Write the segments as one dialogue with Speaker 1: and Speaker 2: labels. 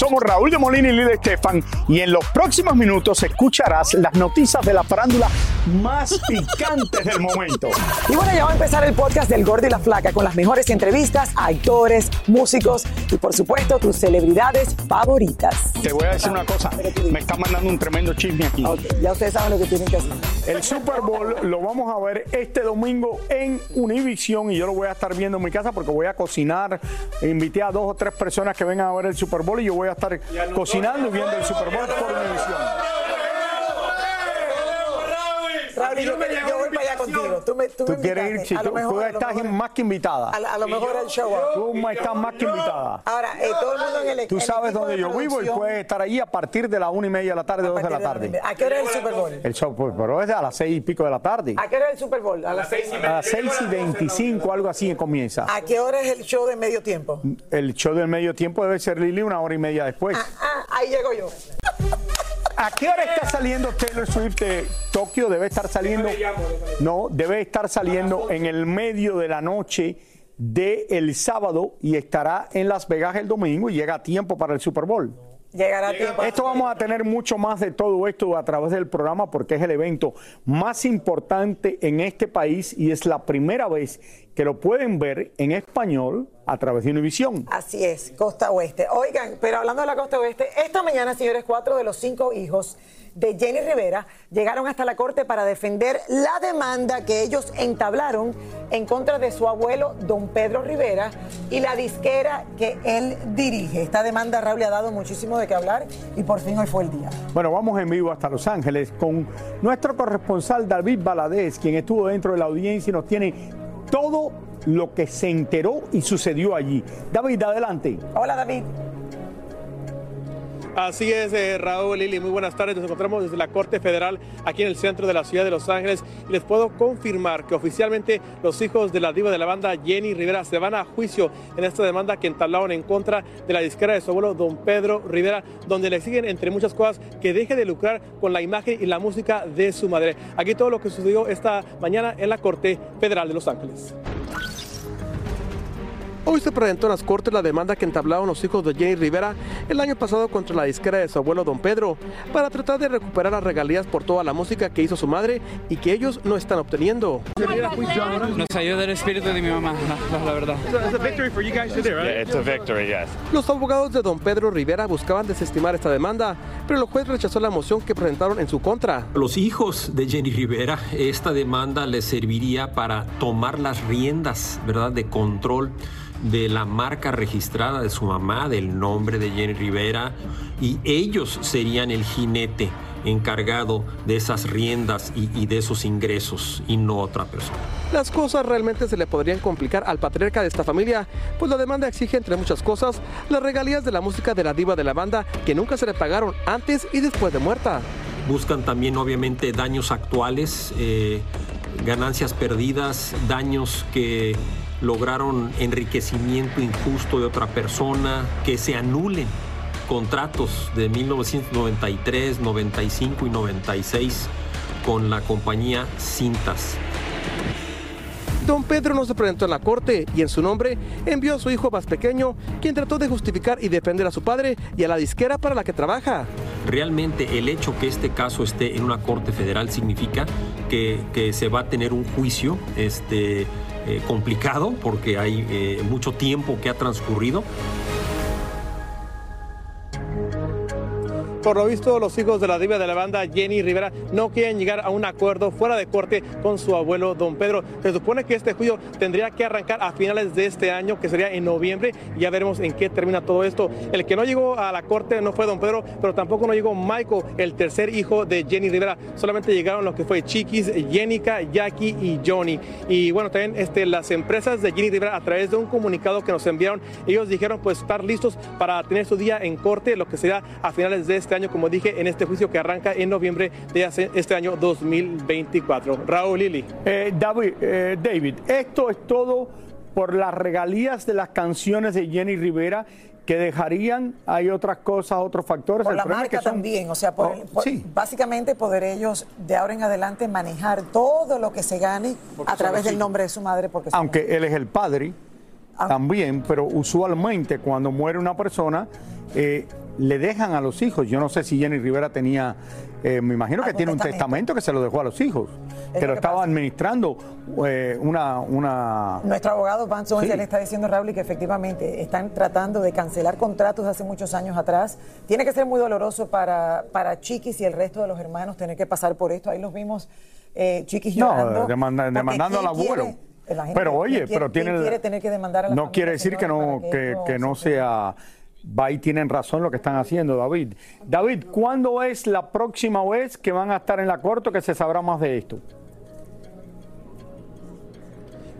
Speaker 1: Somos Raúl de Molina y Lidia Estefan y en los próximos minutos escucharás las noticias de la farándula más picantes del momento.
Speaker 2: Y bueno, ya va a empezar el podcast del Gordo y la Flaca con las mejores entrevistas a actores, músicos y por supuesto tus celebridades favoritas.
Speaker 1: Te voy a decir una cosa, me está mandando un tremendo chisme aquí.
Speaker 2: Ok, ya ustedes saben lo que tienen que hacer.
Speaker 1: El Super Bowl lo vamos a ver este domingo en Univision y yo lo voy a estar viendo en mi casa porque voy a cocinar. Invité a dos o tres personas que vengan a ver el Super Bowl y yo voy a estar cocinando y viendo el Super Bowl por Univision.
Speaker 2: Raúl, yo, yo voy para allá contigo. Tú, me, tú,
Speaker 1: Tú
Speaker 2: me
Speaker 1: quieres ir,
Speaker 2: lo
Speaker 1: tú,
Speaker 2: mejor-
Speaker 1: tú estás
Speaker 2: mejor-
Speaker 1: más que invitada.
Speaker 2: A, a lo mejor el show.
Speaker 1: Tú estás más que invitada.
Speaker 2: Ahora, eh, todo el mundo en el
Speaker 1: Tú
Speaker 2: el
Speaker 1: sabes
Speaker 2: equipo
Speaker 1: dónde
Speaker 2: de
Speaker 1: yo vivo y puedes estar ahí a partir de la una y media de la tarde, dos de la tarde.
Speaker 2: ¿A qué hora es el Super Bowl?
Speaker 1: El show, pues, pero es a las seis y pico de la tarde.
Speaker 2: ¿A qué hora es el Super Bowl? A las seis
Speaker 1: A las seis y veinticinco, algo así comienza.
Speaker 2: ¿A qué hora es el show de medio tiempo?
Speaker 1: El show del medio tiempo debe ser Lili una hora y media después.
Speaker 2: Ah, ahí llego yo.
Speaker 1: ¿A qué hora está saliendo Taylor Swift de Tokio? Debe estar saliendo. No, debe estar saliendo en el medio de la noche del sábado y estará en Las Vegas el domingo y llega a tiempo para el Super Bowl.
Speaker 2: Llegará a tiempo.
Speaker 1: Esto vamos a tener mucho más de todo esto a través del programa porque es el evento más importante en este país y es la primera vez que lo pueden ver en español a través de Univision.
Speaker 2: Así es, costa oeste. Oigan, pero hablando de la costa oeste, esta mañana, señores, cuatro de los cinco hijos de Jenny Rivera llegaron hasta la corte para defender la demanda que ellos entablaron en contra de su abuelo, don Pedro Rivera, y la disquera que él dirige. Esta demanda, Raúl, le ha dado muchísimo de qué hablar y por fin hoy fue el día.
Speaker 1: Bueno, vamos en vivo hasta Los Ángeles con nuestro corresponsal David Baladés, quien estuvo dentro de la audiencia y nos tiene todo lo que se enteró y sucedió allí. David, adelante.
Speaker 2: Hola, David.
Speaker 3: Así es, eh, Raúl, Lili, muy buenas tardes. Nos encontramos desde la Corte Federal aquí en el centro de la ciudad de Los Ángeles les puedo confirmar que oficialmente los hijos de la diva de la banda Jenny Rivera se van a juicio en esta demanda que entablaron en contra de la disquera de su abuelo don Pedro Rivera, donde le exigen, entre muchas cosas, que deje de lucrar con la imagen y la música de su madre. Aquí todo lo que sucedió esta mañana en la Corte Federal de Los Ángeles. Hoy se presentó en las cortes la demanda que entablaron los hijos de Jenny Rivera el año pasado contra la disquera de su abuelo Don Pedro para tratar de recuperar las regalías por toda la música que hizo su madre y que ellos no están obteniendo.
Speaker 4: Nos ayuda el espíritu de mi mamá, la, la- la verdad.
Speaker 5: It's a victory, yes.
Speaker 3: Los abogados de Don Pedro Rivera buscaban desestimar esta demanda, pero el juez rechazó la moción que presentaron en su contra.
Speaker 6: Los hijos de Jenny Rivera, esta demanda les serviría para tomar las riendas, ¿verdad?, de control de la marca registrada de su mamá, del nombre de Jenny Rivera, y ellos serían el jinete encargado de esas riendas y, y de esos ingresos, y no otra persona.
Speaker 3: Las cosas realmente se le podrían complicar al patriarca de esta familia, pues la demanda exige, entre muchas cosas, las regalías de la música de la diva de la banda que nunca se le pagaron antes y después de muerta.
Speaker 6: Buscan también obviamente daños actuales, eh, ganancias perdidas, daños que lograron enriquecimiento injusto de otra persona, que se anulen contratos de 1993, 95 y 96 con la compañía Cintas.
Speaker 3: Don Pedro no se presentó en la corte y en su nombre envió a su hijo más pequeño, quien trató de justificar y defender a su padre y a la disquera para la que trabaja.
Speaker 6: Realmente el hecho que este caso esté en una corte federal significa que, que se va a tener un juicio este, eh, complicado porque hay eh, mucho tiempo que ha transcurrido.
Speaker 3: Por lo visto, los hijos de la diva de la banda, Jenny Rivera, no quieren llegar a un acuerdo fuera de corte con su abuelo, don Pedro. Se supone que este juicio tendría que arrancar a finales de este año, que sería en noviembre, ya veremos en qué termina todo esto. El que no llegó a la corte no fue don Pedro, pero tampoco no llegó Michael, el tercer hijo de Jenny Rivera. Solamente llegaron los que fue Chiquis, Jenica, Jackie y Johnny. Y bueno, también este, las empresas de Jenny Rivera, a través de un comunicado que nos enviaron, ellos dijeron pues estar listos para tener su día en corte, lo que será a finales de este año, como dije, en este juicio que arranca en noviembre de este año 2024. Raúl Lili.
Speaker 1: Eh, David, eh, David, esto es todo por las regalías de las canciones de Jenny Rivera que dejarían, hay otras cosas, otros factores.
Speaker 2: Por
Speaker 1: El
Speaker 2: la
Speaker 1: es
Speaker 2: marca
Speaker 1: que son-
Speaker 2: también, o sea, por
Speaker 1: Oh,
Speaker 2: el- por-
Speaker 1: sí.
Speaker 2: básicamente poder ellos de ahora en adelante manejar todo lo que se gane a través del nombre de su madre, porque son-
Speaker 1: aunque él es el padre
Speaker 2: Ah.
Speaker 1: también, pero usualmente cuando muere una persona eh, le dejan a los hijos. Yo no sé si Jenny Rivera tenía, eh, me imagino que
Speaker 2: Algún
Speaker 1: tiene un
Speaker 2: testamento.
Speaker 1: que se lo dejó a los hijos,
Speaker 2: Es
Speaker 1: que
Speaker 2: lo
Speaker 1: estaba
Speaker 2: pasa.
Speaker 1: administrando eh, una, una
Speaker 2: Nuestro abogado Owens
Speaker 1: Sí.
Speaker 2: le está diciendo, Raúl, que efectivamente están tratando de cancelar contratos de hace muchos años atrás. Tiene que ser muy doloroso para, para Chiquis y el resto de los hermanos tener que pasar por esto. Ahí los vimos, eh, Chiquis llorando.
Speaker 1: No, demanda- demandando al
Speaker 2: ¿quién
Speaker 1: abuelo.
Speaker 2: quiere-
Speaker 1: Pero oye,
Speaker 2: ¿quién quiere-
Speaker 1: pero tiene.
Speaker 2: quiere tener que demandar a la
Speaker 1: no quiere decir que no, que, que no
Speaker 2: se-
Speaker 1: sea. Va y tienen razón lo que están haciendo, David. David, ¿cuándo es la próxima vez que van a estar en la corte que se sabrá más de esto?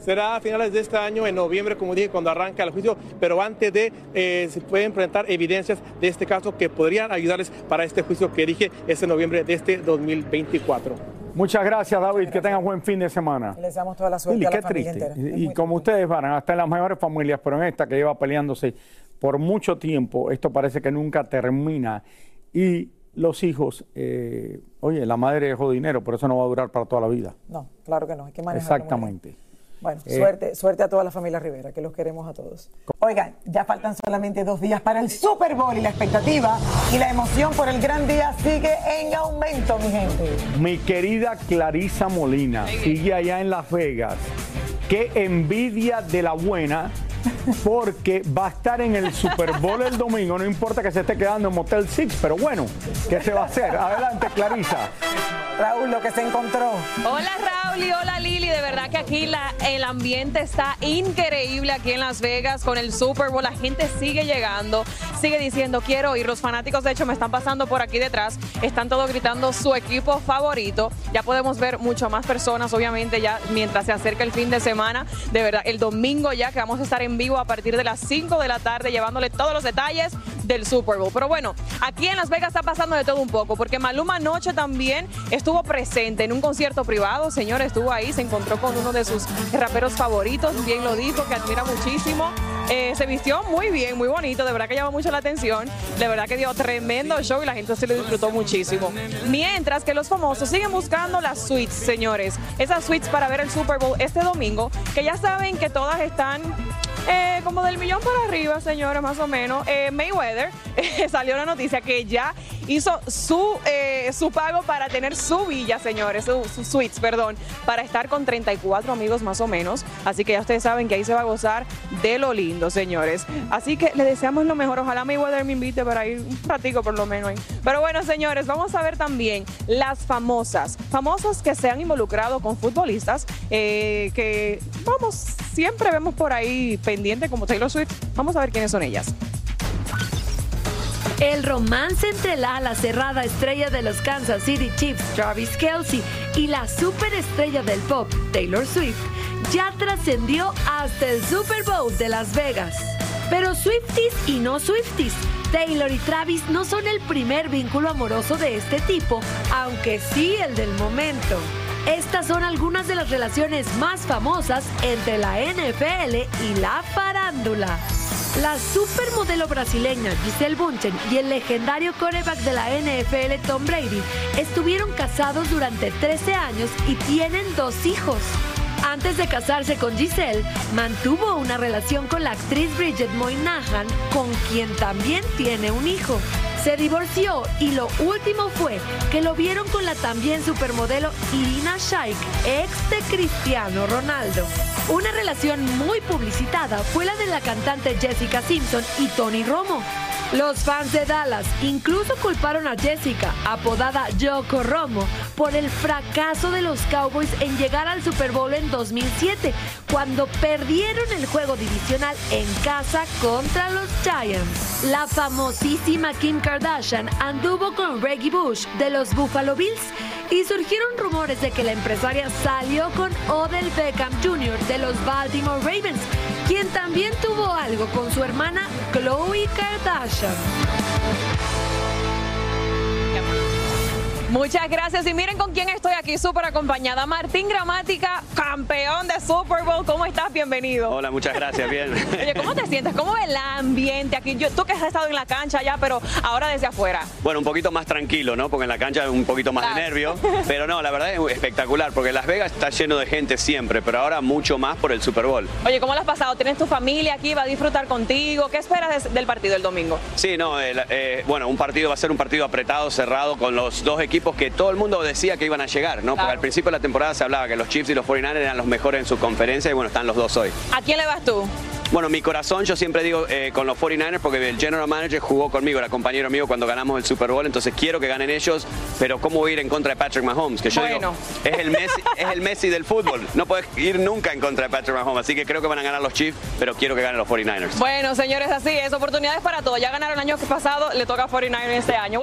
Speaker 3: Será a finales de este año, en noviembre, como dije, cuando arranca el juicio, pero antes de, eh, se pueden presentar evidencias de este caso que podrían ayudarles para este juicio que dije es en noviembre de este 2024.
Speaker 1: Muchas gracias, David. Que tengan buen fin de semana.
Speaker 2: Les damos toda la suerte
Speaker 1: Lili,
Speaker 2: a la
Speaker 1: qué
Speaker 2: familia
Speaker 1: triste.
Speaker 2: entera.
Speaker 1: Y, como ustedes van, hasta en las mejores familias, pero en esta que lleva peleándose por mucho tiempo, esto parece que nunca termina. Y los hijos, eh, oye, la madre dejó dinero, pero eso no va a durar para toda la vida.
Speaker 2: No, claro que no, hay que manejarlo. muy bien.
Speaker 1: Exactamente.
Speaker 2: Bueno,
Speaker 1: Eh,
Speaker 2: suerte, suerte a toda la familia Rivera, que los queremos a todos. Oigan, ya faltan solamente dos días para el Super Bowl y la expectativa y la emoción por el gran día sigue en aumento, mi gente.
Speaker 1: Mi querida Clarisa Molina sigue allá en Las Vegas. Qué envidia de la buena, porque va a estar en el Super Bowl el domingo. No importa que se esté quedando en Motel Six, pero bueno, ¿qué se va a hacer? Adelante, Clarisa.
Speaker 2: Raúl, lo que se encontró.
Speaker 7: Hola Raúl y hola Lili, de verdad que aquí la- el ambiente está increíble aquí en Las Vegas con el Super Bowl, la gente sigue llegando, sigue diciendo quiero ir, los fanáticos de hecho me están pasando por aquí detrás, están todos gritando su equipo favorito, ya podemos ver mucho más personas obviamente ya mientras se acerca el fin de semana, de verdad el domingo ya que vamos a estar en vivo a partir de las 5 de la tarde llevándole todos los detalles del Super Bowl, pero bueno, aquí en Las Vegas está pasando de todo un poco porque Maluma anoche también estuvo presente en un concierto privado, señor, estuvo ahí, se encontró con uno de sus raperos favoritos, bien lo dijo, que admira muchísimo. Eh, se vistió muy bien, muy bonito, de verdad que llamó mucho la atención, de verdad que dio tremendo show y la gente se lo disfrutó muchísimo. Mientras que los famosos siguen buscando las suites, señores, esas suites para ver el Super Bowl este domingo, que ya saben que todas están eh, como del millón para arriba, señores, más o menos. Eh, Mayweather salió la noticia que ya hizo su, eh, su pago para tener su villa, señores, su, su suites, perdón, para estar con 34 amigos más o menos. Así que ya ustedes saben que ahí se va a gozar de lo lindo, señores. Así que le deseamos lo mejor. Ojalá Mayweather me invite para ir un ratico por lo menos. Pero bueno, señores, vamos a ver también las famosas, famosas que se han involucrado con futbolistas, eh, que vamos, siempre vemos por ahí pendiente como Taylor Swift. Vamos a ver quiénes son ellas.
Speaker 8: El romance entre la ala cerrada estrella de los Kansas City Chiefs, Travis Kelsey, y la superestrella del pop, Taylor Swift, ya trascendió hasta el Super Bowl de Las Vegas. Pero Swifties y no Swifties, Taylor y Travis no son el primer vínculo amoroso de este tipo, aunque sí el del momento. Estas son algunas de las relaciones más famosas entre la NFL y la farándula. La supermodelo brasileña Giselle Bunchen y el legendario coreback de la NFL Tom Brady estuvieron casados durante 13 años y tienen dos hijos. Antes de casarse con Giselle, mantuvo una relación con la actriz Bridget Moynihan, con quien también tiene un hijo. Se divorció y lo último fue que lo vieron con la también supermodelo Irina Shayk, ex de Cristiano Ronaldo. Una relación muy publicitada fue la de la cantante Jessica Simpson y Tony Romo. Los fans de Dallas incluso culparon a Jessica, apodada Yoko Romo, por el fracaso de los Cowboys en llegar al Super Bowl en 2007, cuando perdieron el juego divisional en casa contra los Giants. La famosísima Kim Kardashian anduvo con Reggie Bush de los Buffalo Bills y surgieron rumores de que la empresaria salió con Odell Beckham Jr. de los Baltimore Ravens, quien también tuvo algo con su hermana Khloe Kardashian.
Speaker 7: Muchas gracias. Y miren con quién estoy aquí súper acompañada. Martín Gramática, campeón de Super Bowl. ¿Cómo estás? Bienvenido.
Speaker 9: Hola, muchas gracias. Bien.
Speaker 7: Oye, ¿cómo te sientes? ¿Cómo es el ambiente aquí? Yo, tú que has estado en la cancha ya, pero ahora desde afuera.
Speaker 9: Bueno, un poquito más tranquilo, ¿no? Porque en la cancha un poquito más de nervio. Pero no, la verdad es espectacular, porque Las Vegas está lleno de gente siempre, pero ahora mucho más por el Super Bowl.
Speaker 7: Oye, ¿cómo lo has pasado? ¿Tienes tu familia aquí? ¿Va a disfrutar contigo? ¿Qué esperas de- del partido el domingo?
Speaker 9: Sí, no, el, eh, bueno, un partido va a ser un partido apretado, cerrado, con los dos equipos que todo el mundo decía que iban a llegar, ¿no? Porque al principio de la temporada se hablaba que los Chiefs y los 49ers eran los mejores en su conferencia y bueno, están los dos hoy.
Speaker 7: ¿A quién le vas tú?
Speaker 9: Bueno, mi corazón yo siempre digo eh, con los 49ers porque el general manager jugó conmigo, era compañero mío cuando ganamos el Super Bowl, entonces quiero que ganen ellos, pero ¿cómo voy a ir en contra de Patrick Mahomes? Que yo
Speaker 7: Bueno.
Speaker 9: digo, es el, Messi, es el Messi del fútbol, no puedes ir nunca en contra de Patrick Mahomes, así que creo que van a ganar los Chiefs, pero quiero que ganen los 49ers.
Speaker 7: Bueno, señores, así es. Oportunidades para todos. Ya ganaron el año pasado, le toca a 49 este año.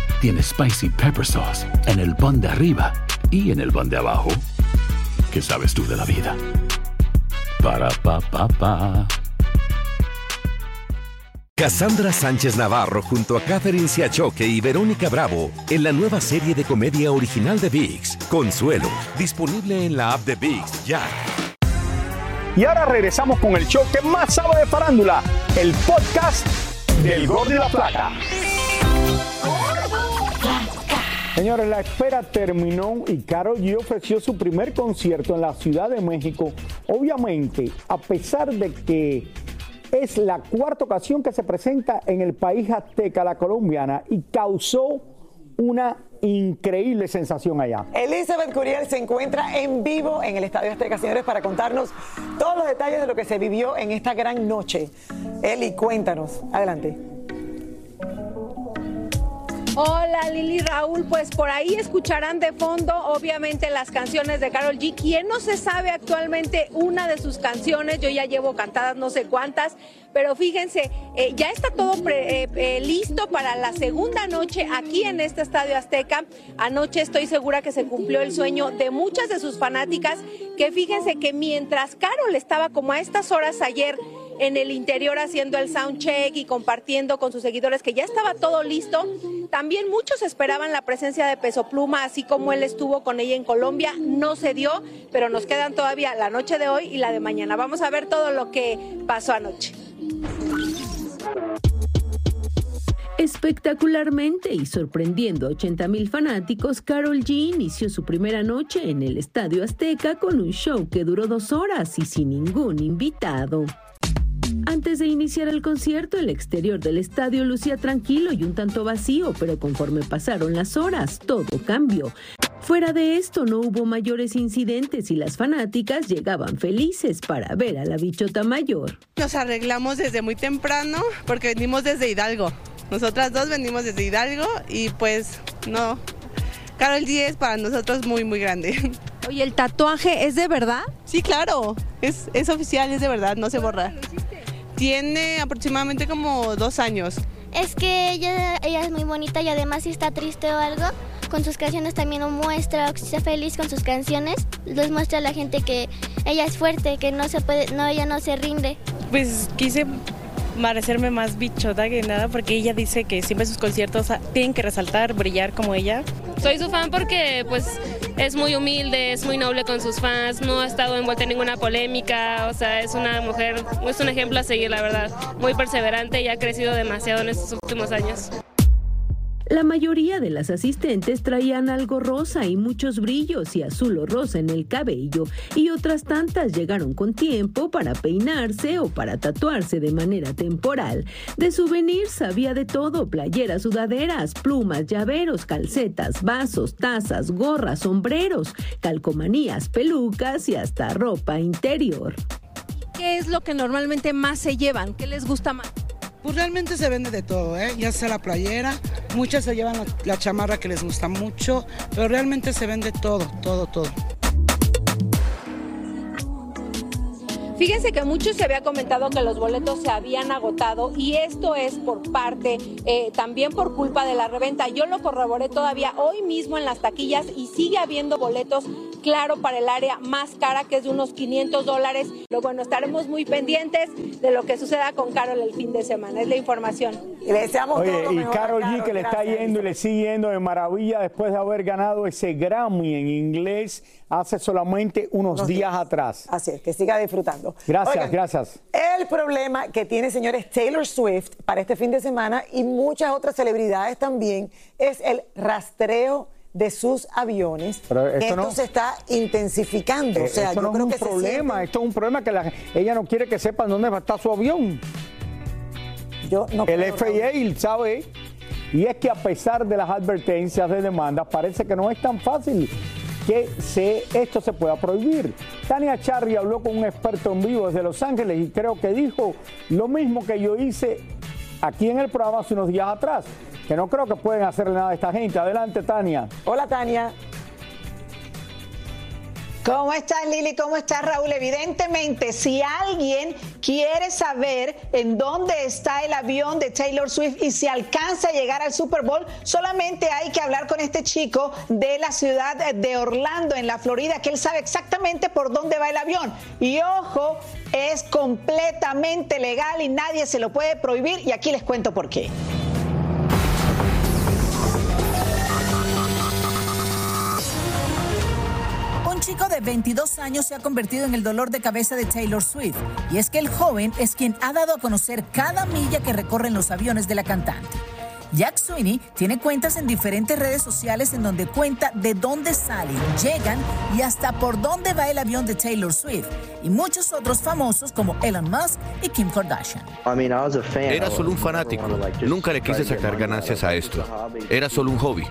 Speaker 10: tiene Spicy Pepper Sauce en el pan de arriba y en el pan de abajo, ¿qué sabes tú de la vida? Para, pa, pa, pa.
Speaker 11: Cassandra Sánchez Navarro junto a Catherine Siachoque y Verónica Bravo en la nueva serie de comedia original de VIX, Consuelo, disponible en la app de VIX ya.
Speaker 1: Y ahora regresamos con el show que más sabe de farándula, el podcast del Gol de la Plata. Señores, la espera terminó y Karol G ofreció su primer concierto en la Ciudad de México. Obviamente, a pesar de que es la cuarta ocasión que se presenta en el país azteca, la colombiana, y causó una increíble sensación allá.
Speaker 2: Elizabeth Curiel se encuentra en vivo en el Estadio Azteca, señores, para contarnos todos los detalles de lo que se vivió en esta gran noche. Eli, cuéntanos. Adelante.
Speaker 12: Hola Lili Raúl, pues por ahí escucharán de fondo obviamente las canciones de Carol G. ¿Quién no se sabe actualmente una de sus canciones? Yo ya llevo cantadas no sé cuántas, pero fíjense, eh, ya está todo eh, eh, listo para la segunda noche aquí en este Estadio Azteca. Anoche estoy segura que se cumplió el sueño de muchas de sus fanáticas, que fíjense que mientras Carol estaba como a estas horas ayer en el interior haciendo el sound check y compartiendo con sus seguidores que ya estaba todo listo. También muchos esperaban la presencia de Peso Pluma, así como él estuvo con ella en Colombia. No se dio, pero nos quedan todavía la noche de hoy y la de mañana. Vamos a ver todo lo que pasó anoche.
Speaker 13: Espectacularmente y sorprendiendo a 80 mil fanáticos, Carol G inició su primera noche en el Estadio Azteca con un show que duró dos horas y sin ningún invitado. Antes de iniciar el concierto, el exterior del estadio lucía tranquilo y un tanto vacío, pero conforme pasaron las horas, todo cambió. Fuera de esto, no hubo mayores incidentes y las fanáticas llegaban felices para ver a la bichota mayor.
Speaker 14: Nos arreglamos desde muy temprano porque venimos desde Hidalgo. Nosotras dos venimos desde Hidalgo y pues no. Carol G es para nosotros muy, muy grande.
Speaker 12: Oye, ¿el tatuaje es de verdad?
Speaker 14: Sí, claro. Es, es oficial, es de verdad, no se borra. Tiene aproximadamente como dos años.
Speaker 15: Es que ella, ella es muy bonita y además si está triste o algo, con sus canciones también lo muestra, o si está feliz con sus canciones, les muestra a la gente que ella es fuerte, que no se puede, no, ella no se rinde.
Speaker 16: Pues quise parecerme más bichota que nada porque ella dice que siempre sus conciertos tienen que resaltar, brillar como ella.
Speaker 17: Soy su fan porque pues es muy humilde, es muy noble con sus fans, no ha estado envuelta en ninguna polémica, o sea, es una mujer, es un ejemplo a seguir, la verdad, muy perseverante y ha crecido demasiado en estos últimos años.
Speaker 13: La mayoría de las asistentes traían algo rosa y muchos brillos y azul o rosa en el cabello y otras tantas llegaron con tiempo para peinarse o para tatuarse de manera temporal. De souvenirs había de todo, playeras, sudaderas, plumas, llaveros, calcetas, vasos, tazas, gorras, sombreros, calcomanías, pelucas y hasta ropa interior.
Speaker 12: ¿Qué es lo que normalmente más se llevan? ¿Qué les gusta más?
Speaker 18: Pues realmente se vende de todo, ¿eh? ya sea la playera, muchas se llevan la, la chamarra que les gusta mucho, pero realmente se vende todo, todo, todo.
Speaker 12: Fíjense que mucho se había comentado que los boletos se habían agotado y esto es por parte, eh, también por culpa de la reventa. Yo lo corroboré todavía hoy mismo en las taquillas y sigue habiendo boletos, claro, para el área más cara, que es de unos 500 dólares. Pero bueno, estaremos muy pendientes de lo que suceda con Carol el fin de semana. Es la información.
Speaker 2: Y le deseamos
Speaker 1: Oye,
Speaker 2: todo lo
Speaker 1: y
Speaker 2: mejor a
Speaker 1: Carol G que le está yendo y le sigue yendo de maravilla después de haber ganado ese Grammy en inglés hace solamente unos días atrás.
Speaker 2: Así es, que siga disfrutando.
Speaker 1: Gracias,
Speaker 2: Oigan,
Speaker 1: gracias.
Speaker 2: El problema que tiene, señores, Taylor Swift para este fin de semana y muchas otras celebridades también es el rastreo de sus aviones.
Speaker 1: Pero esto
Speaker 2: esto
Speaker 1: no-
Speaker 2: se está intensificando.
Speaker 1: Eh,
Speaker 2: o sea,
Speaker 1: esto
Speaker 2: yo
Speaker 1: no
Speaker 2: creo
Speaker 1: es
Speaker 2: que
Speaker 1: un
Speaker 2: se
Speaker 1: problema, esto es un problema que la- ella no quiere que sepan dónde va a estar su avión.
Speaker 2: Yo no
Speaker 1: El
Speaker 2: creo,
Speaker 1: FAA sabe, y es que a pesar de las advertencias de demandas, parece que no es tan fácil que esto se pueda prohibir. Tania Charry habló con un experto en vivo desde Los Ángeles y creo que dijo lo mismo que yo hice aquí en el programa hace unos días atrás, que no creo que pueden hacerle nada a esta gente. Adelante, Tania.
Speaker 2: Hola, Tania.
Speaker 19: ¿Cómo estás Lili? ¿Cómo estás Raúl? Evidentemente, si alguien quiere saber en dónde está el avión de Taylor Swift y si alcanza a llegar al Super Bowl, solamente hay que hablar con este chico de la ciudad de Orlando, en la Florida, que él sabe exactamente por dónde va el avión. Y ojo, es completamente legal y nadie se lo puede prohibir y aquí les cuento por qué.
Speaker 20: Un chico de 22 años se ha convertido en el dolor de cabeza de Taylor Swift. Y es que el joven es quien ha dado a conocer cada milla que recorren los aviones de la cantante. Jack Sweeney tiene cuentas en diferentes redes sociales en donde cuenta de dónde salen, llegan y hasta por dónde va el avión de Taylor Swift. Y muchos otros famosos como Elon Musk y Kim Kardashian.
Speaker 21: Era solo un fanático. Nunca le quise sacar ganancias a esto. Era solo un hobby.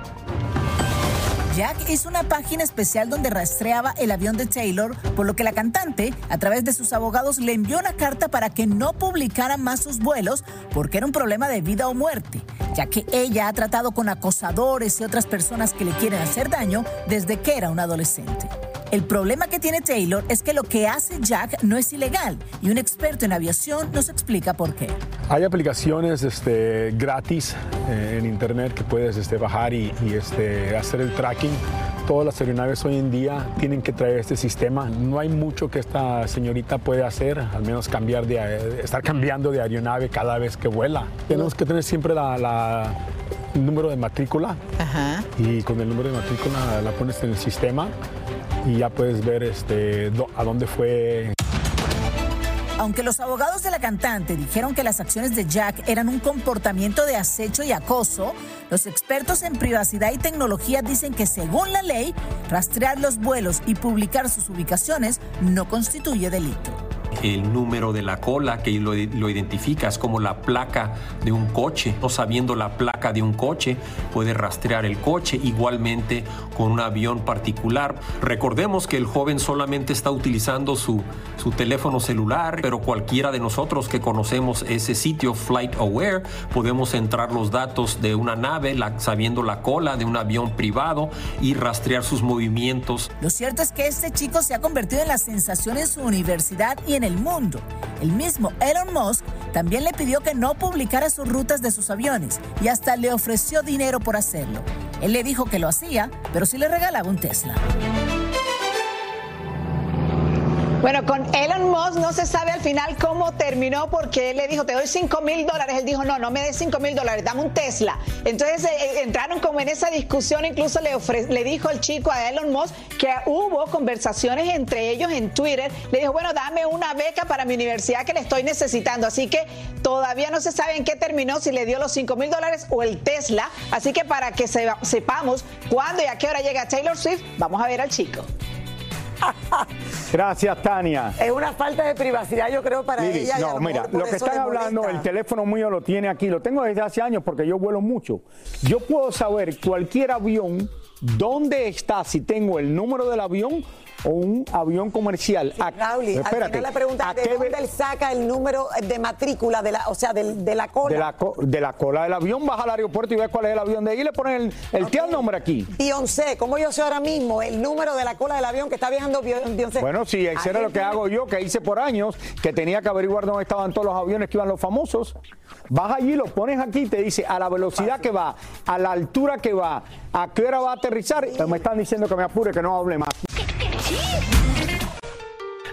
Speaker 20: Jack hizo una página especial donde rastreaba el avión de Taylor, por lo que la cantante, a través de sus abogados, le envió una carta para que no publicara más sus vuelos porque era un problema de vida o muerte, ya que ella ha tratado con acosadores y otras personas que le quieren hacer daño desde que era un adolescente. El problema que tiene Taylor es que lo que hace Jack no es ilegal y un experto en aviación nos explica por qué.
Speaker 22: Hay aplicaciones este, gratis eh, en internet que puedes este, bajar y, y, este, hacer el tracking. Todas las aeronaves hoy en día tienen que traer este sistema. No hay mucho que esta señorita puede hacer, al menos cambiar de, estar cambiando de aeronave cada vez que vuela. Tenemos que tener siempre la, la el número de matrícula y con el número de matrícula la pones en el sistema y ya puedes ver este, a dónde fue.
Speaker 20: Aunque los abogados de la cantante dijeron que las acciones de Jack eran un comportamiento de acecho y acoso, los expertos en privacidad y tecnología dicen que según la ley, rastrear los vuelos y publicar sus ubicaciones no constituye delito.
Speaker 6: El número de la cola que lo, lo identificas como la placa de un coche. No sabiendo la placa de un coche, puede rastrear el coche igualmente con un avión particular. Recordemos que el joven solamente está utilizando su, su teléfono celular, pero cualquiera de nosotros que conocemos ese sitio, Flight Aware, podemos entrar los datos de una nave, sabiendo la cola de un avión privado y rastrear sus movimientos.
Speaker 20: Lo cierto es que este chico se ha convertido en la sensación en su universidad y en el mundo. El mismo Elon Musk también le pidió que no publicara sus rutas de sus aviones y hasta le ofreció dinero por hacerlo. Él le dijo que lo hacía, pero sí le regalaba un Tesla.
Speaker 19: Bueno, con Elon Musk no se sabe al final cómo terminó porque él le dijo, te doy 5 mil dólares. Él dijo, no, no me des 5 mil dólares, dame un Tesla. Entonces eh, eh, entraron como en esa discusión, incluso le, le dijo el chico a Elon Musk que hubo conversaciones entre ellos en Twitter. Le dijo, bueno, dame una beca para mi universidad que le estoy necesitando. Así que todavía no se sabe en qué terminó, si le dio los 5 mil dólares o el Tesla. Así que para que sepamos cuándo y a qué hora llega Taylor Swift, vamos a ver al chico.
Speaker 1: Gracias, Tania.
Speaker 2: Es una falta de privacidad, yo creo, para ella.
Speaker 1: No, mira, lo que están hablando, el teléfono mío lo tiene aquí, lo tengo desde hace años porque yo vuelo mucho. Yo puedo saber cualquier avión, dónde está, si tengo el número del avión o un avión comercial.
Speaker 2: Sí, espérate, la pregunta ¿de dónde él saca el número de matrícula, de la, o sea, de, de la cola?
Speaker 1: De la, de la, cola del avión, baja al aeropuerto y ves cuál es el avión de ahí y le ponen el, el nombre aquí.
Speaker 2: Beyoncé, ¿cómo yo sé ahora mismo el número de la cola del avión que está viajando Beyoncé?
Speaker 1: Bueno, sí, eso era lo que hago yo, que hice por años, que tenía que averiguar dónde estaban todos los aviones que iban los famosos. Vas allí, lo pones aquí, te dice a la velocidad que va, a la altura que va, a qué hora va a aterrizar. Me están diciendo que me apure, que no hable más.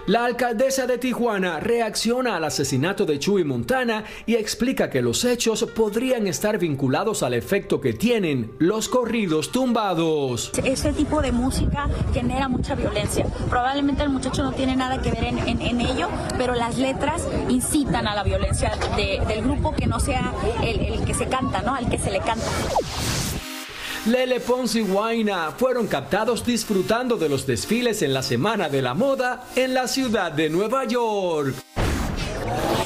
Speaker 23: La alcaldesa de Tijuana reacciona al asesinato de Chuy Montana y explica que los hechos podrían estar vinculados al efecto que tienen los corridos tumbados.
Speaker 24: Ese tipo de música genera mucha violencia. Probablemente el muchacho no tiene nada que ver en, ello, pero las letras incitan a la violencia del grupo que no sea el, el que se canta, ¿no? Al que se le canta.
Speaker 23: Lele Pons y Guaina fueron captados disfrutando de los desfiles en la Semana de la Moda en la ciudad de Nueva York.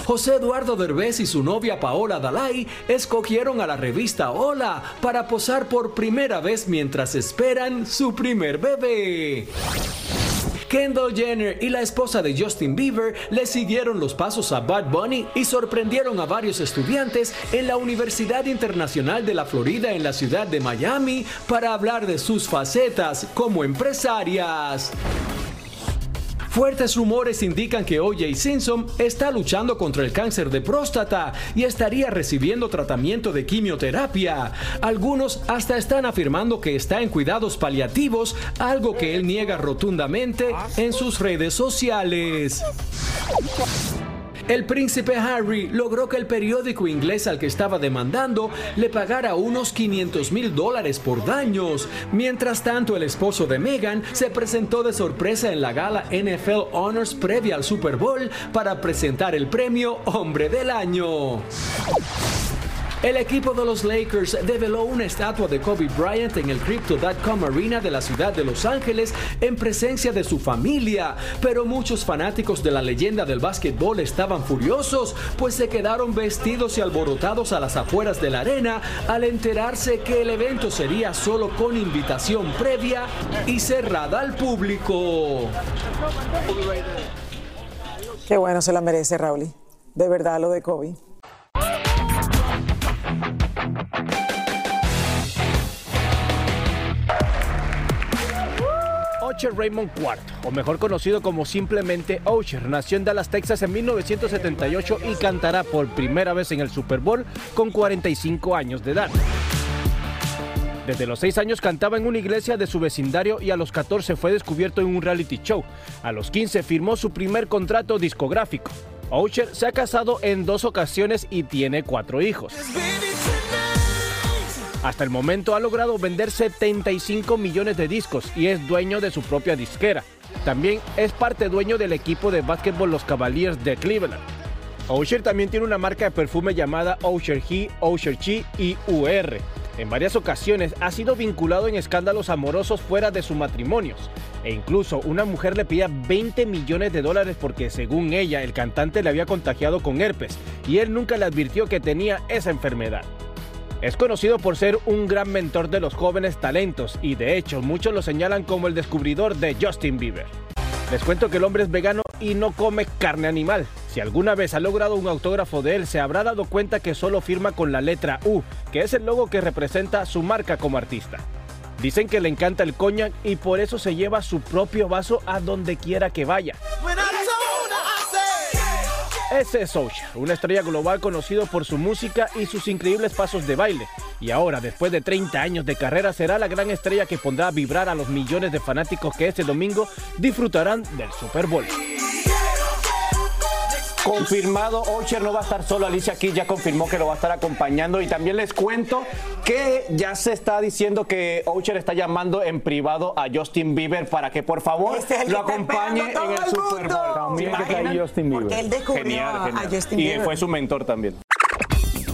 Speaker 23: José Eduardo Derbez y su novia Paola Dalai escogieron a la revista Hola para posar por primera vez mientras esperan su primer bebé. Kendall Jenner y la esposa de Justin Bieber le siguieron los pasos a Bad Bunny y sorprendieron a varios estudiantes en la Universidad Internacional de la Florida en la ciudad de Miami para hablar de sus facetas como empresarias. Fuertes rumores indican que O.J. Simpson está luchando contra el cáncer de próstata y estaría recibiendo tratamiento de quimioterapia. Algunos hasta están afirmando que está en cuidados paliativos, algo que él niega rotundamente en sus redes sociales. El príncipe Harry logró que el periódico inglés al que estaba demandando le pagara unos 500 mil dólares por daños. Mientras tanto, el esposo de Meghan se presentó de sorpresa en la gala NFL Honors previa al Super Bowl para presentar el premio Hombre del Año. El equipo de los Lakers develó una estatua de Kobe Bryant en el Crypto.com Arena de la ciudad de Los Ángeles en presencia de su familia, pero muchos fanáticos de la leyenda del básquetbol estaban furiosos, pues se quedaron vestidos y alborotados a las afueras de la arena al enterarse que el evento sería solo con invitación previa y cerrada al público.
Speaker 2: Qué bueno se la merece, Raúl. De verdad, lo de Kobe.
Speaker 25: Osher Raymond IV, o mejor conocido como simplemente Osher, nació en Dallas, Texas en 1978 y cantará por primera vez en el Super Bowl con 45 años de edad. Desde los 6 años cantaba en una iglesia de su vecindario y a los 14 fue descubierto en un reality show. A los 15 firmó su primer contrato discográfico. Osher se ha casado en dos ocasiones y tiene cuatro hijos. Hasta el momento ha logrado vender 75 millones de discos y es dueño de su propia disquera. También es parte dueño del equipo de básquetbol Los Cavaliers de Cleveland. Osher también tiene una marca de perfume llamada Osher He, Osher Chi y UR. En varias ocasiones ha sido vinculado en escándalos amorosos fuera de sus matrimonios. E incluso una mujer le pedía 20 millones de dólares porque según ella el cantante le había contagiado con herpes y él nunca le advirtió que tenía esa enfermedad. Es conocido por ser un gran mentor de los jóvenes talentos y de hecho muchos lo señalan como el descubridor de Justin Bieber. Les cuento que el hombre es vegano y no come carne animal. Si alguna vez ha logrado un autógrafo de él, se habrá dado cuenta que solo firma con la letra U, que es el logo que representa su marca como artista. Dicen que le encanta el coñac y por eso se lleva su propio vaso a donde quiera que vaya. Ese es Usher, una estrella global conocido por su música y sus increíbles pasos de baile. Y ahora, después de 30 años de carrera, será la gran estrella que pondrá a vibrar a los millones de fanáticos que este domingo disfrutarán del Super Bowl.
Speaker 26: Confirmado, Ocher no va a estar solo. Alicia aquí ya confirmó que lo va a estar acompañando. Y también les cuento que ya se está diciendo que Ocher está llamando en privado a Justin Bieber para que por favor
Speaker 2: Este es
Speaker 26: lo acompañe en el Super. Bowl.
Speaker 1: También
Speaker 26: ¿Se
Speaker 1: que? Justin Bieber.
Speaker 2: Porque él descubrió
Speaker 26: Genial,
Speaker 2: a
Speaker 26: genial.
Speaker 2: Justin
Speaker 26: y
Speaker 2: Bieber.
Speaker 26: fue su mentor también.